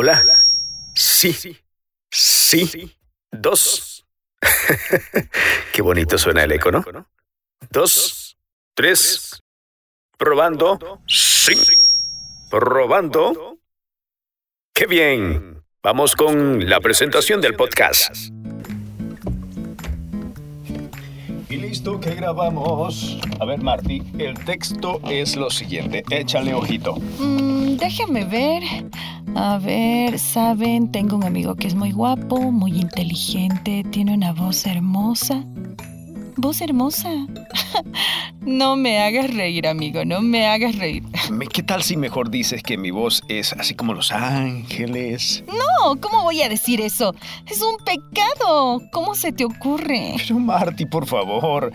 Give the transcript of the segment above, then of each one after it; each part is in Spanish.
Hola. Sí. Sí. Dos. Qué bonito suena el eco, ¿no? Dos. Tres. Probando. Sí. Probando. Qué bien. Vamos con la presentación del podcast. Y listo que grabamos. A ver, Marty, el texto es lo siguiente. Échale ojito. Mm, déjame ver. A ver, saben, tengo un amigo que es muy guapo, muy inteligente, tiene una voz hermosa. ¿Voz hermosa? no me hagas reír, amigo, no me hagas reír. ¿Qué tal si mejor dices que mi voz es así como los ángeles? No, ¿cómo voy a decir eso? Es un pecado. ¿Cómo se te ocurre? Pero Marty, por favor.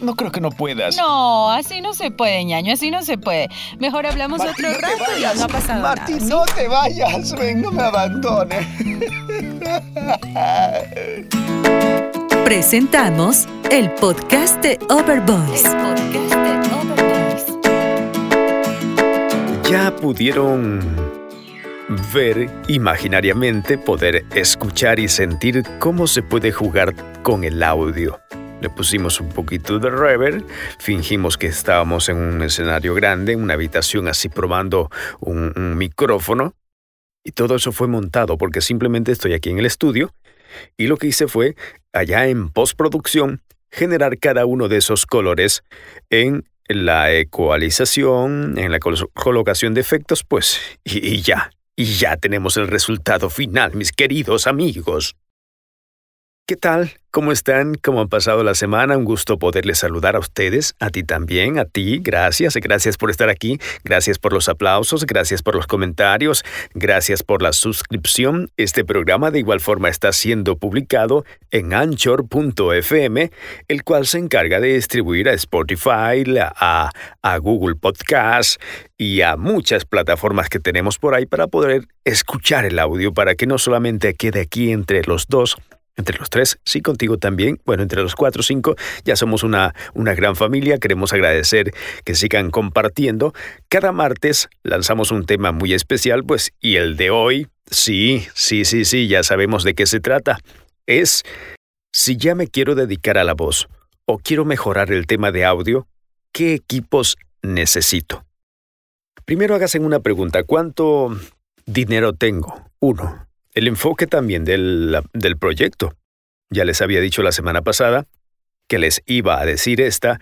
No creo que no puedas. No, así no se puede, ñaño, así no se puede. Mejor hablamos otro no rato y no ha pasado Marty, nada. ¿sí? no te vayas, ven, no me abandones. Presentamos el podcast de Overvoice. El podcast de Overvoice. Ya pudieron ver imaginariamente, poder escuchar y sentir cómo se puede jugar con el audio. Le pusimos un poquito de reverb, fingimos que estábamos en un escenario grande, en una habitación así probando un, micrófono. Y todo eso fue montado porque simplemente estoy aquí en el estudio y lo que hice fue, allá en postproducción, generar cada uno de esos colores en la ecualización, en la col- colocación de efectos, pues, y ya, y ya tenemos el resultado final, mis queridos amigos. ¿Qué tal? ¿Cómo están? ¿Cómo han pasado la semana? Un gusto poderles saludar a ustedes, a ti también, a ti. Gracias, gracias por estar aquí, gracias por los aplausos, gracias por los comentarios, gracias por la suscripción. Este programa de igual forma está siendo publicado en anchor.fm, el cual se encarga de distribuir a Spotify, a, a Google Podcast y a muchas plataformas que tenemos por ahí para poder escuchar el audio, para que no solamente quede aquí entre los dos, entre los tres, sí, contigo también. Bueno, entre los cuatro o cinco, ya somos una, una gran familia. Queremos agradecer que sigan compartiendo. Cada martes lanzamos un tema muy especial, pues, y el de hoy, sí, sí, sí, sí, ya sabemos de qué se trata. Es si ya me quiero dedicar a la voz o quiero mejorar el tema de audio, ¿qué equipos necesito? Primero hágase una pregunta. ¿Cuánto dinero tengo? Uno. El enfoque también del, del proyecto. Ya les había dicho la semana pasada que les iba a decir esta,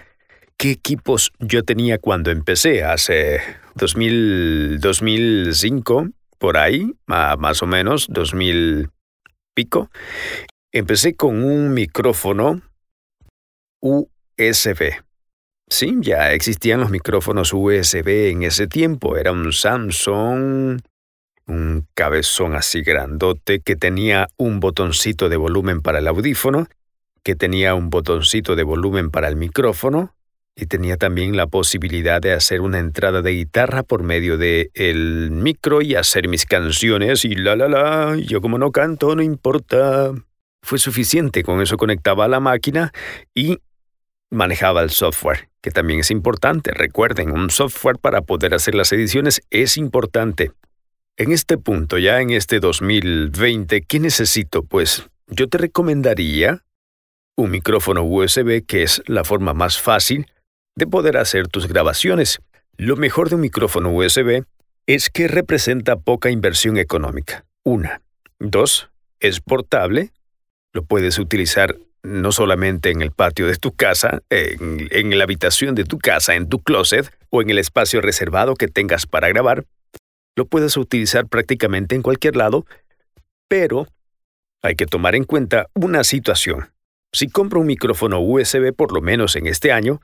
qué equipos yo tenía cuando empecé, hace 2000, 2005, por ahí, más o menos, 2000 pico. Empecé con un micrófono USB. Sí, ya existían los micrófonos USB en ese tiempo. Era un Samsung, un cabezón así grandote que tenía un botoncito de volumen para el audífono, que tenía un botoncito de volumen para el micrófono y tenía también la posibilidad de hacer una entrada de guitarra por medio de el micro y hacer mis canciones y la la la, yo como no canto no importa. Fue suficiente, con eso conectaba a la máquina y manejaba el software, que también es importante. Recuerden, un software para poder hacer las ediciones es importante. En este punto, ya en este 2020, ¿qué necesito? Pues yo te recomendaría un micrófono USB, que es la forma más fácil de poder hacer tus grabaciones. Lo mejor de un micrófono USB es que representa poca inversión económica. Una. Dos, es portable. Lo puedes utilizar no solamente en el patio de tu casa, en, en la habitación de tu casa, en tu closet o en el espacio reservado que tengas para grabar, lo puedes utilizar prácticamente en cualquier lado, pero hay que tomar en cuenta una situación. Si compro un micrófono USB por lo menos en este año,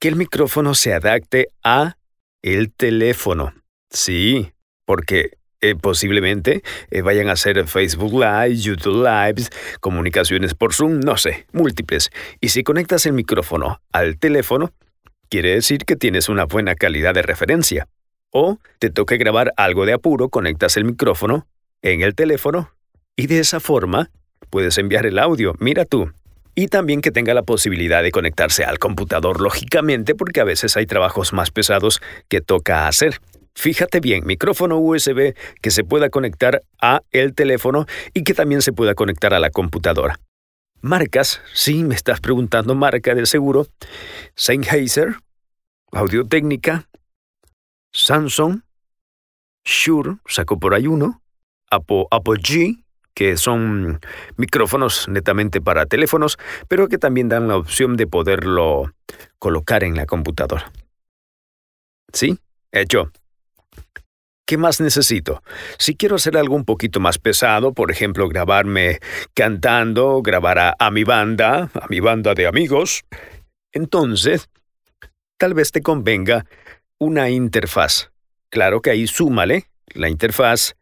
que el micrófono se adapte a el teléfono. Sí, porque eh, posiblemente eh, vayan a hacer Facebook Live, YouTube Lives, comunicaciones por Zoom, no sé, múltiples. Y si conectas el micrófono al teléfono, quiere decir que tienes una buena calidad de referencia. O te toque grabar algo de apuro, conectas el micrófono en el teléfono y de esa forma puedes enviar el audio. Mira tú. Y también que tenga la posibilidad de conectarse al computador, lógicamente, porque a veces hay trabajos más pesados que toca hacer. Fíjate bien, micrófono USB que se pueda conectar a el teléfono y que también se pueda conectar a la computadora. Marcas, sí, me estás preguntando marca de seguro. Sennheiser, Audio Técnica, Samsung, Shure, sacó por ahí uno, Apple, Apple G, que son micrófonos netamente para teléfonos, pero que también dan la opción de poderlo colocar en la computadora. ¿Sí? Hecho. ¿Qué más necesito? Si quiero hacer algo un poquito más pesado, por ejemplo, grabarme cantando, grabar a, mi banda, a mi banda de amigos, entonces, tal vez te convenga una interfaz. Claro que ahí súmale la interfaz,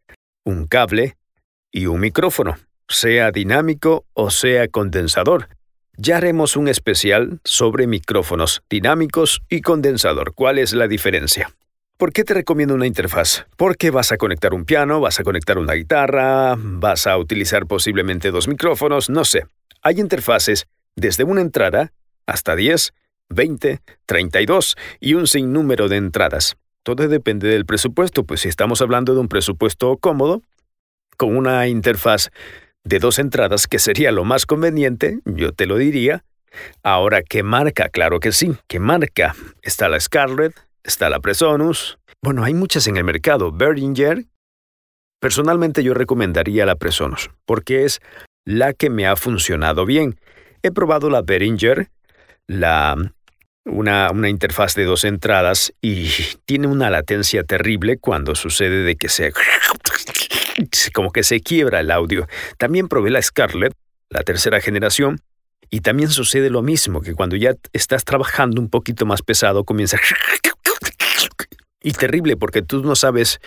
un cable y un micrófono, sea dinámico o sea condensador. Ya haremos un especial sobre micrófonos dinámicos y condensador. ¿Cuál es la diferencia? ¿Por qué te recomiendo una interfaz? Porque vas a conectar un piano, vas a conectar una guitarra, vas a utilizar posiblemente dos micrófonos, no sé. Hay interfaces desde una entrada hasta 10, 20, 32 y un sinnúmero de entradas. Todo depende del presupuesto, pues si estamos hablando de un presupuesto cómodo, con una interfaz de dos entradas, que sería lo más conveniente, yo te lo diría. Ahora, ¿qué marca? Claro que sí, ¿qué marca? Está la Scarlett, está la Presonus. Bueno, hay muchas en el mercado. Behringer. Personalmente yo recomendaría la Presonus, porque es la que me ha funcionado bien. He probado la Behringer, la una, una, interfaz de dos entradas y tiene una latencia terrible cuando sucede de que se como que se quiebra el audio. También probé la Scarlett, la tercera generación, y también sucede lo mismo, que cuando ya estás trabajando un poquito más pesado comienza... Y terrible porque tú no sabes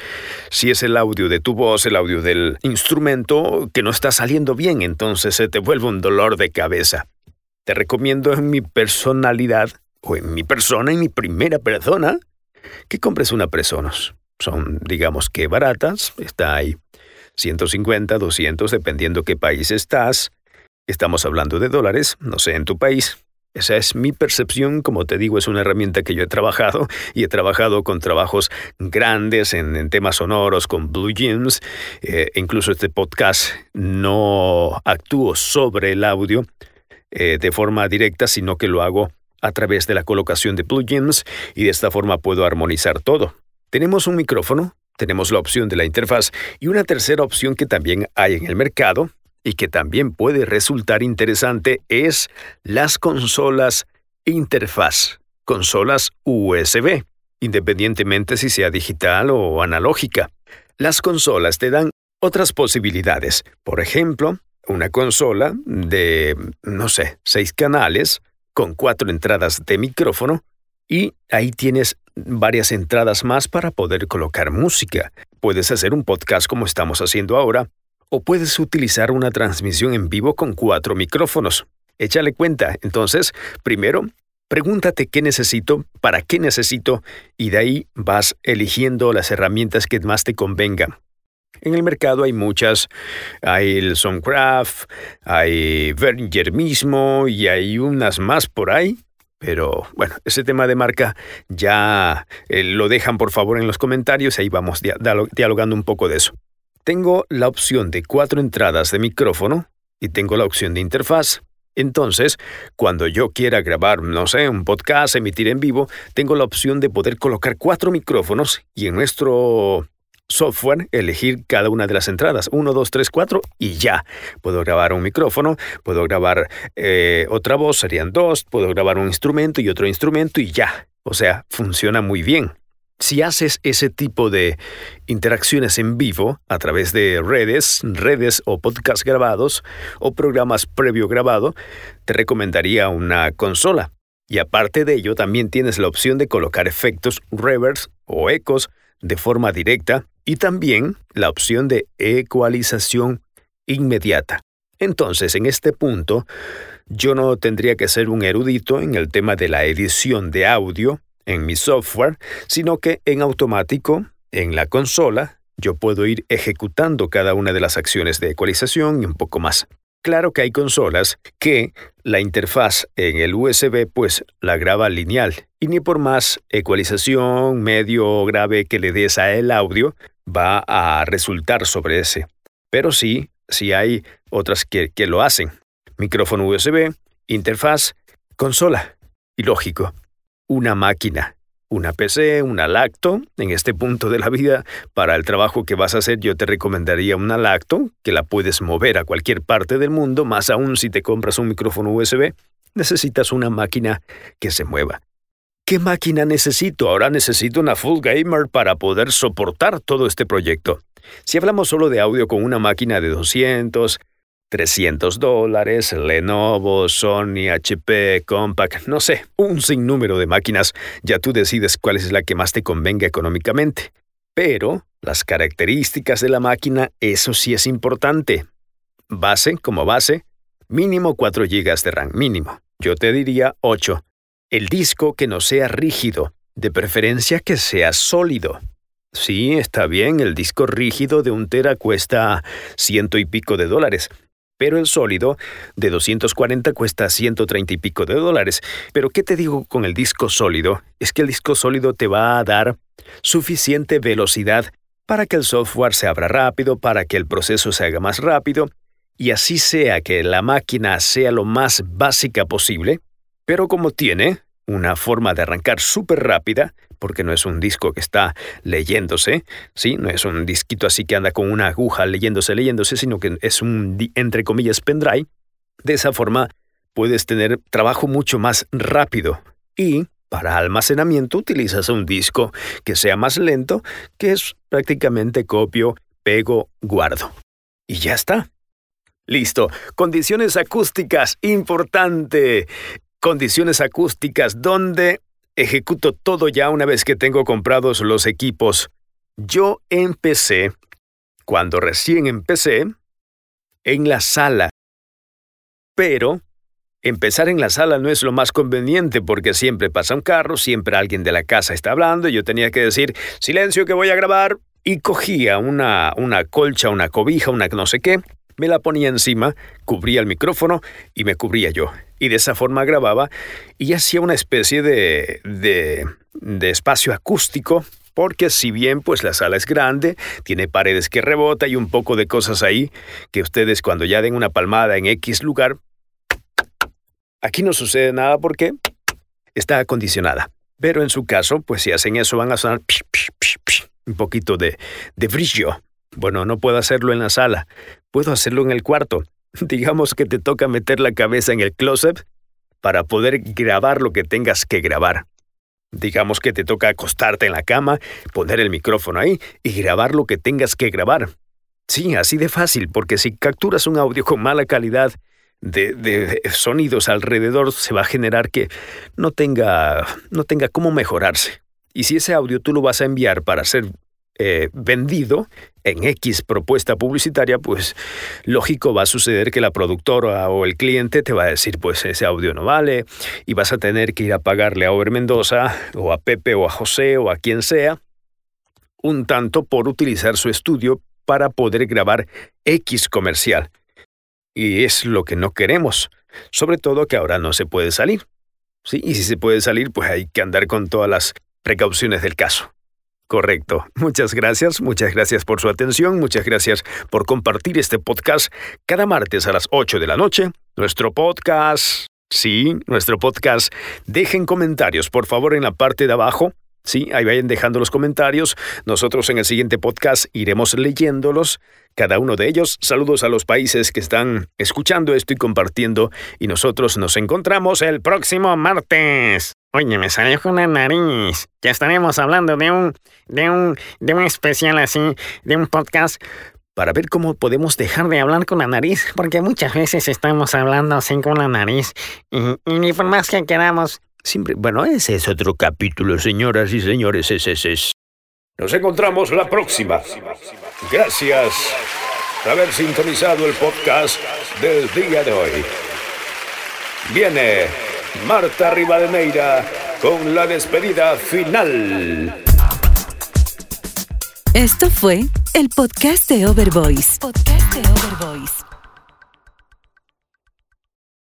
si es el audio de tu voz, el audio del instrumento que no está saliendo bien, entonces se te vuelve un dolor de cabeza. Te recomiendo en mi personalidad, o en mi persona, en mi primera persona, que compres una Presonus. Son, digamos que baratas, está ahí 150, 200, dependiendo qué país estás. Estamos hablando de dólares, no sé, en tu país. Esa es mi percepción, como te digo, es una herramienta que yo he trabajado y he trabajado con trabajos grandes en, temas sonoros, con Blue Jeans. Eh, incluso este podcast no actúo sobre el audio eh, de forma directa, sino que lo hago a través de la colocación de plugins y de esta forma puedo armonizar todo. Tenemos un micrófono tenemos la opción de la interfaz y una tercera opción que también hay en el mercado y que también puede resultar interesante es las consolas interfaz, consolas USB, independientemente si sea digital o analógica. Las consolas te dan otras posibilidades, por ejemplo, una consola de, no sé, seis canales con cuatro entradas de micrófono y ahí tienes varias entradas más para poder colocar música. Puedes hacer un podcast como estamos haciendo ahora, o puedes utilizar una transmisión en vivo con cuatro micrófonos. Échale cuenta. Entonces, primero, pregúntate qué necesito, para qué necesito, y de ahí vas eligiendo las herramientas que más te convengan. En el mercado hay muchas, hay el Soundcraft, hay Verger mismo y hay unas más por ahí pero bueno, ese tema de marca ya eh, lo dejan por favor en los comentarios, ahí vamos dialogando un poco de eso. Tengo la opción de cuatro entradas de micrófono y tengo la opción de interfaz. Entonces, cuando yo quiera grabar, no sé, un podcast, emitir en vivo, tengo la opción de poder colocar cuatro micrófonos y en nuestro software, elegir cada una de las entradas, 1, 2, 3, 4 y ya. Puedo grabar un micrófono, puedo grabar eh, otra voz, serían dos, puedo grabar un instrumento y otro instrumento y ya. O sea, funciona muy bien. Si haces ese tipo de interacciones en vivo a través de redes, redes o podcasts grabados o programas previo grabado, te recomendaría una consola. Y aparte de ello, también tienes la opción de colocar efectos reverse o ecos de forma directa y también la opción de ecualización inmediata. Entonces, en este punto, yo no tendría que ser un erudito en el tema de la edición de audio en mi software, sino que en automático, en la consola, yo puedo ir ejecutando cada una de las acciones de ecualización y un poco más. Claro que hay consolas que la interfaz en el USB pues la graba lineal y ni por más ecualización medio o grave que le des a el audio va a resultar sobre ese. Pero sí, sí hay otras que, que lo hacen. Micrófono USB, interfaz, consola. Y lógico, una máquina una PC, una lacto. En este punto de la vida, para el trabajo que vas a hacer, yo te recomendaría una lacto, que la puedes mover a cualquier parte del mundo, más aún si te compras un micrófono USB, necesitas una máquina que se mueva. ¿Qué máquina necesito? Ahora necesito una Full Gamer para poder soportar todo este proyecto. Si hablamos solo de audio con una máquina de 200, 300 dólares, Lenovo, Sony, HP, Compaq, no sé, un sinnúmero de máquinas, ya tú decides cuál es la que más te convenga económicamente. Pero las características de la máquina, eso sí es importante. Base como base, mínimo 4 GB de RAM, mínimo. Yo te diría 8. El disco que no sea rígido, de preferencia que sea sólido. Sí, está bien, el disco rígido de un tera cuesta ciento y pico de dólares, pero el sólido de 240 cuesta 130 y pico de dólares. Pero ¿qué te digo con el disco sólido? Es que el disco sólido te va a dar suficiente velocidad para que el software se abra rápido, para que el proceso se haga más rápido, y así sea que la máquina sea lo más básica posible, pero como tiene una forma de arrancar súper rápida, porque no es un disco que está leyéndose, ¿sí? No es un disquito así que anda con una aguja leyéndose, leyéndose, sino que es un, entre comillas, pendrive. De esa forma puedes tener trabajo mucho más rápido y para almacenamiento utilizas un disco que sea más lento, que es prácticamente copio, pego, guardo. Y ya está. Listo. Condiciones acústicas, importante. Condiciones acústicas donde ejecuto todo ya una vez que tengo comprados los equipos. Yo empecé, cuando recién empecé, en la sala. Pero empezar en la sala no es lo más conveniente porque siempre pasa un carro, siempre alguien de la casa está hablando y yo tenía que decir, silencio que voy a grabar. Y cogía una, una colcha, una cobija, una no sé qué, me la ponía encima, cubría el micrófono y me cubría yo y de esa forma grababa y hacía una especie de, de, espacio acústico porque si bien pues la sala es grande, tiene paredes que rebota y un poco de cosas ahí que ustedes cuando ya den una palmada en X lugar, aquí no sucede nada porque está acondicionada. Pero en su caso, pues si hacen eso van a sonar un poquito de, de brillo. Bueno, no puedo hacerlo en la sala, puedo hacerlo en el cuarto. Digamos que te toca meter la cabeza en el closet para poder grabar lo que tengas que grabar. Digamos que te toca acostarte en la cama, poner el micrófono ahí y grabar lo que tengas que grabar. Sí, así de fácil, porque si capturas un audio con mala calidad de, sonidos alrededor, se va a generar que no tenga, no tenga cómo mejorarse. Y si ese audio tú lo vas a enviar para ser eh, vendido, en X propuesta publicitaria, pues lógico va a suceder que la productora o el cliente te va a decir, pues ese audio no vale y vas a tener que ir a pagarle a Over Mendoza o a Pepe o a José o a quien sea un tanto por utilizar su estudio para poder grabar X comercial. Y es lo que no queremos, sobre todo que ahora no se puede salir. ¿sí? Y si se puede salir, pues hay que andar con todas las precauciones del caso. Correcto. Muchas gracias, muchas gracias por su atención, muchas gracias por compartir este podcast cada martes a las 8 de la noche. Nuestro podcast, sí, nuestro podcast. Dejen comentarios, por favor, en la parte de abajo. Sí, ahí vayan dejando los comentarios. Nosotros en el siguiente podcast iremos leyéndolos, cada uno de ellos. Saludos a los países que están escuchando esto y compartiendo. Y nosotros nos encontramos el próximo martes. Oye, me salió con la nariz. Ya estaremos hablando de un, de un, de un especial así, de un podcast para ver cómo podemos dejar de hablar con la nariz, porque muchas veces estamos hablando así con la nariz y, ni por más que queramos. Siempre, bueno, ese es otro capítulo, señoras y señores, ese es. Nos encontramos la próxima. Gracias por haber sintonizado el podcast del día de hoy. Viene Marta Rivadeneira con la despedida final. Esto fue el podcast de Overvoice. Podcast de Overvoice.